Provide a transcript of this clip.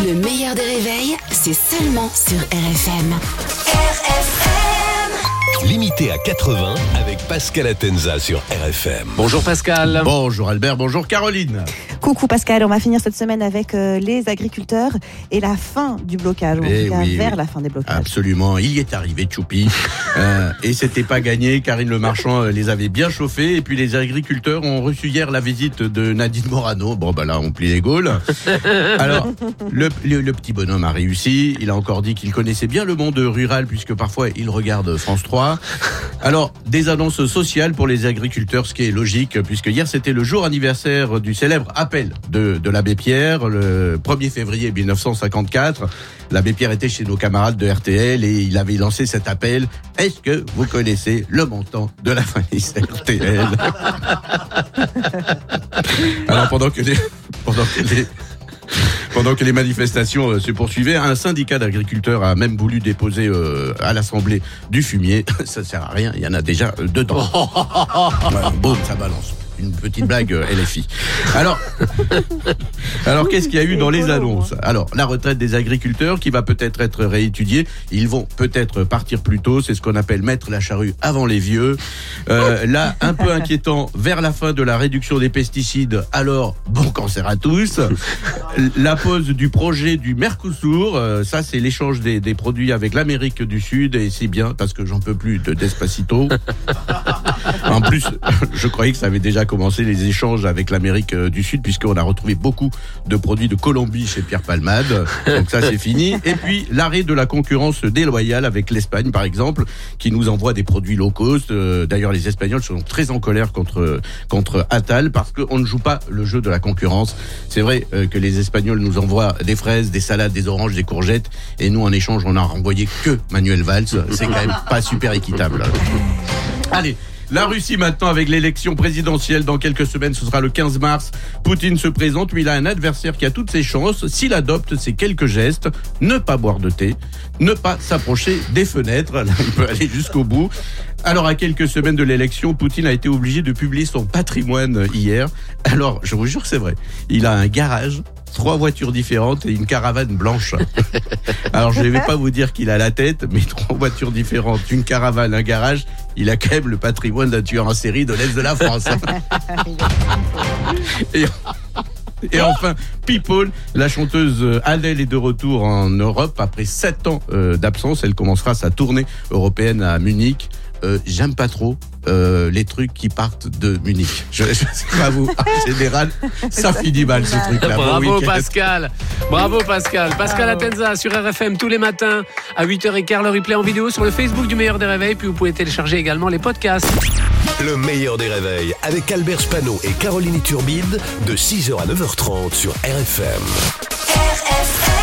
Le meilleur des réveils, c'est seulement sur RFM. RFM Limité à 80 avec Pascal Atenza sur RFM. Bonjour Pascal. Bonjour Albert, bonjour Caroline. Coucou Pascal, on va finir cette semaine avec euh, les agriculteurs et la fin du blocage, ou en tout cas oui, vers oui. la fin des blocages. Absolument, il y est arrivé Choupi. Euh, et c'était pas gagné, Karine Le Marchand euh, les avait bien chauffés. Et puis les agriculteurs ont reçu hier la visite de Nadine Morano. Bon bah là, on plie les gaules. Alors, le, le- le petit bonhomme a réussi. Il a encore dit qu'il connaissait bien le monde rural puisque parfois il regarde France 3. Alors, des annonces sociales pour les agriculteurs, ce qui est logique, puisque hier c'était le jour anniversaire du célèbre appel de, de l'abbé Pierre, le 1er février 1954. L'abbé Pierre était chez nos camarades de RTL et il avait lancé cet appel. Est-ce que vous connaissez le montant de la valise RTL Alors pendant que les, pendant que les, pendant que les manifestations euh, se poursuivaient, un syndicat d'agriculteurs a même voulu déposer euh, à l'Assemblée du fumier. Ça sert à rien, il y en a déjà euh, dedans. Voilà, boum, ça balance. Une petite blague euh, LFI. Alors, alors qu'est-ce qu'il y a eu dans les annonces Alors, la retraite des agriculteurs qui va peut-être être réétudiée. Ils vont peut-être partir plus tôt. C'est ce qu'on appelle mettre la charrue avant les vieux. Euh, là, un peu inquiétant, vers la fin de la réduction des pesticides. Alors, bon cancer à tous. La pause du projet du Mercosur. euh, ça, c'est l'échange des, des produits avec l'Amérique du Sud. Et c'est bien parce que j'en peux plus de Despacito. En plus, je croyais que ça avait déjà commencé les échanges avec l'Amérique euh, du Sud, puisqu'on a retrouvé beaucoup de produits de Colombie chez Pierre Palmade. Donc ça, c'est fini. Et puis, l'arrêt de la concurrence déloyale avec l'Espagne, par exemple, qui nous envoie des produits low cost. Euh, D'ailleurs, les Espagnols sont très en colère contre, contre Attal, parce qu'on ne joue pas le jeu de la concurrence. C'est vrai euh, que les Espagnols nous envoient des fraises, des salades, des oranges, des courgettes, et nous, en échange, on a renvoyé que Manuel Valls. C'est quand même pas super équitable. Allez. La Russie maintenant avec l'élection présidentielle dans quelques semaines, ce sera le 15 mars. Poutine se présente, mais il a un adversaire qui a toutes ses chances s'il adopte ces quelques gestes. Ne pas boire de thé, ne pas s'approcher des fenêtres, là il peut aller jusqu'au bout. Alors à quelques semaines de l'élection, Poutine a été obligé de publier son patrimoine hier. Alors je vous jure que c'est vrai, il a un garage, trois voitures différentes et une caravane blanche. Alors je ne vais pas vous dire qu'il a la tête, mais trois voitures différentes, une caravane, un garage, il a quand même le patrimoine d'un tueur en série de l'Est de la France. et, et enfin, People, la chanteuse euh, Adele est de retour en Europe après sept ans euh, d'absence. Elle commencera sa tournée européenne à Munich. Euh, J'aime pas trop euh, les trucs qui partent de Munich. Je, je sais pas vous, en général, ça finit mal ce truc-là. Bravo. Pascal. Bravo Pascal. Pascal Atenza sur RFM tous les matins à 8h15 le replay en vidéo sur le Facebook du meilleur des réveils puis vous pouvez télécharger également les podcasts. Le meilleur des réveils avec Albert Spano et Caroline Turbide de 6h à 9h30 sur RFM. RFM